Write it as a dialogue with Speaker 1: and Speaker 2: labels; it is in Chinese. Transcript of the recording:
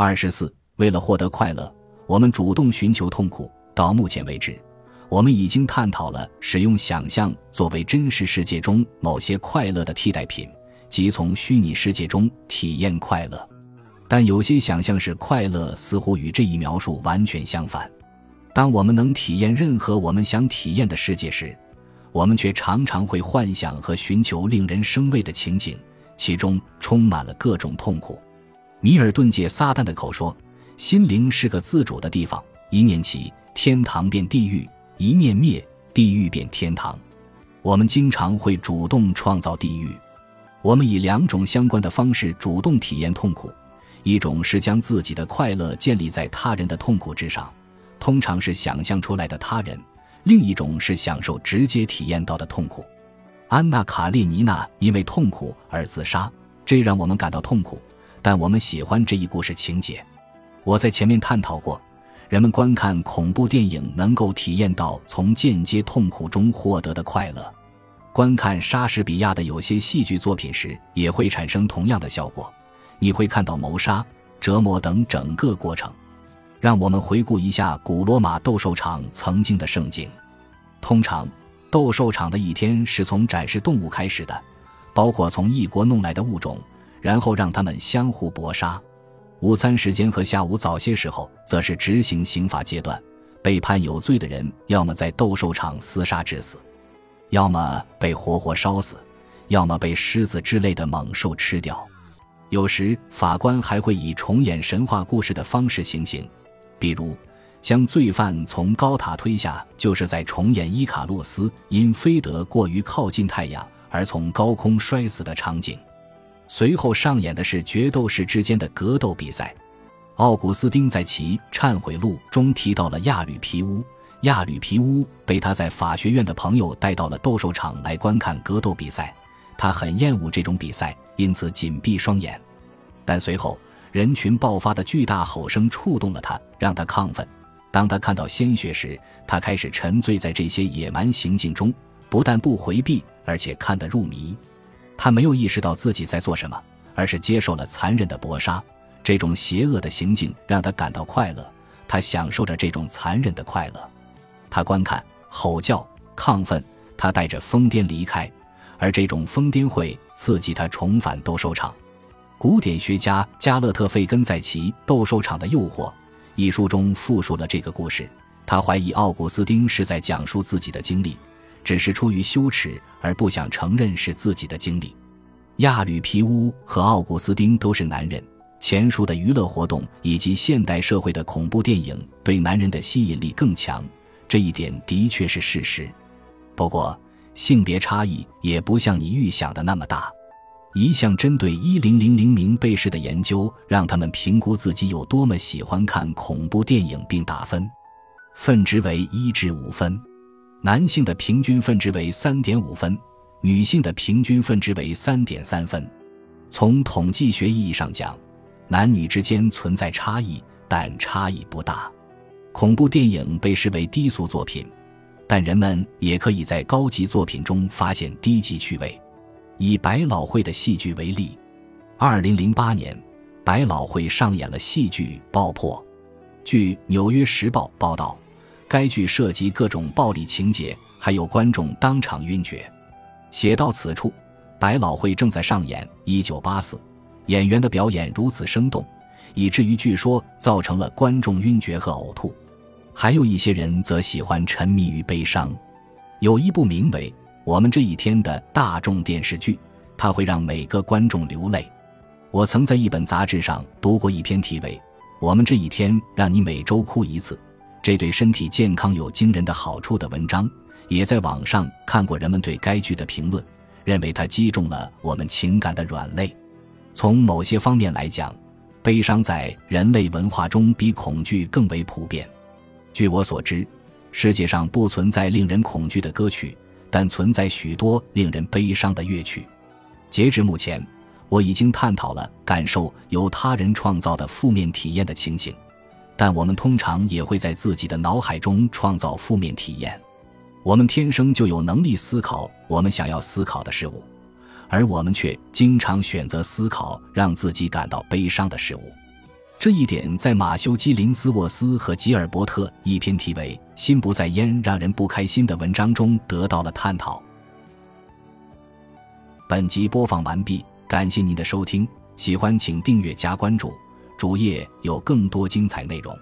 Speaker 1: 二十四，为了获得快乐，我们主动寻求痛苦。到目前为止，我们已经探讨了使用想象作为真实世界中某些快乐的替代品，即从虚拟世界中体验快乐。但有些想象是快乐似乎与这一描述完全相反。当我们能体验任何我们想体验的世界时，我们却常常会幻想和寻求令人生畏的情景，其中充满了各种痛苦。米尔顿借撒旦的口说：“心灵是个自主的地方，一念起，天堂变地狱；一念灭，地狱变天堂。”我们经常会主动创造地狱。我们以两种相关的方式主动体验痛苦：一种是将自己的快乐建立在他人的痛苦之上。通常是想象出来的他人，另一种是享受直接体验到的痛苦。安娜·卡列尼娜因为痛苦而自杀，这让我们感到痛苦，但我们喜欢这一故事情节。我在前面探讨过，人们观看恐怖电影能够体验到从间接痛苦中获得的快乐。观看莎士比亚的有些戏剧作品时，也会产生同样的效果。你会看到谋杀、折磨等整个过程。让我们回顾一下古罗马斗兽场曾经的盛景。通常，斗兽场的一天是从展示动物开始的，包括从异国弄来的物种，然后让他们相互搏杀。午餐时间和下午早些时候，则是执行刑罚阶段。被判有罪的人，要么在斗兽场厮杀致死，要么被活活烧死，要么被狮子之类的猛兽吃掉。有时，法官还会以重演神话故事的方式行刑。比如，将罪犯从高塔推下，就是在重演伊卡洛斯因飞得过于靠近太阳而从高空摔死的场景。随后上演的是决斗士之间的格斗比赛。奥古斯丁在其《忏悔录》中提到了亚吕皮乌，亚吕皮乌被他在法学院的朋友带到了斗兽场来观看格斗比赛，他很厌恶这种比赛，因此紧闭双眼。但随后。人群爆发的巨大吼声触动了他，让他亢奋。当他看到鲜血时，他开始沉醉在这些野蛮行径中，不但不回避，而且看得入迷。他没有意识到自己在做什么，而是接受了残忍的搏杀。这种邪恶的行径让他感到快乐，他享受着这种残忍的快乐。他观看、吼叫、亢奋，他带着疯癫离开，而这种疯癫会刺激他重返斗兽场。古典学家加勒特·费根在其《斗兽场的诱惑》一书中复述了这个故事。他怀疑奥古斯丁是在讲述自己的经历，只是出于羞耻而不想承认是自己的经历。亚吕皮乌和奥古斯丁都是男人。前述的娱乐活动以及现代社会的恐怖电影对男人的吸引力更强，这一点的确是事实。不过，性别差异也不像你预想的那么大。一项针对一零零零名被试的研究，让他们评估自己有多么喜欢看恐怖电影，并打分，分值为一至五分。男性的平均分值为三点五分，女性的平均分值为三点三分。从统计学意义上讲，男女之间存在差异，但差异不大。恐怖电影被视为低俗作品，但人们也可以在高级作品中发现低级趣味。以百老汇的戏剧为例，二零零八年，百老汇上演了戏剧《爆破》。据《纽约时报》报道，该剧涉及各种暴力情节，还有观众当场晕厥。写到此处，百老汇正在上演《一九八四》，演员的表演如此生动，以至于据说造成了观众晕厥和呕吐。还有一些人则喜欢沉迷于悲伤，有一部名为。我们这一天的大众电视剧，它会让每个观众流泪。我曾在一本杂志上读过一篇题为《我们这一天让你每周哭一次》，这对身体健康有惊人的好处的文章，也在网上看过人们对该剧的评论，认为它击中了我们情感的软肋。从某些方面来讲，悲伤在人类文化中比恐惧更为普遍。据我所知，世界上不存在令人恐惧的歌曲。但存在许多令人悲伤的乐曲。截至目前，我已经探讨了感受由他人创造的负面体验的情形。但我们通常也会在自己的脑海中创造负面体验。我们天生就有能力思考我们想要思考的事物，而我们却经常选择思考让自己感到悲伤的事物。这一点在马修·基林斯沃斯和吉尔伯特一篇题为《心不在焉让人不开心》的文章中得到了探讨。本集播放完毕，感谢您的收听，喜欢请订阅加关注，主页有更多精彩内容。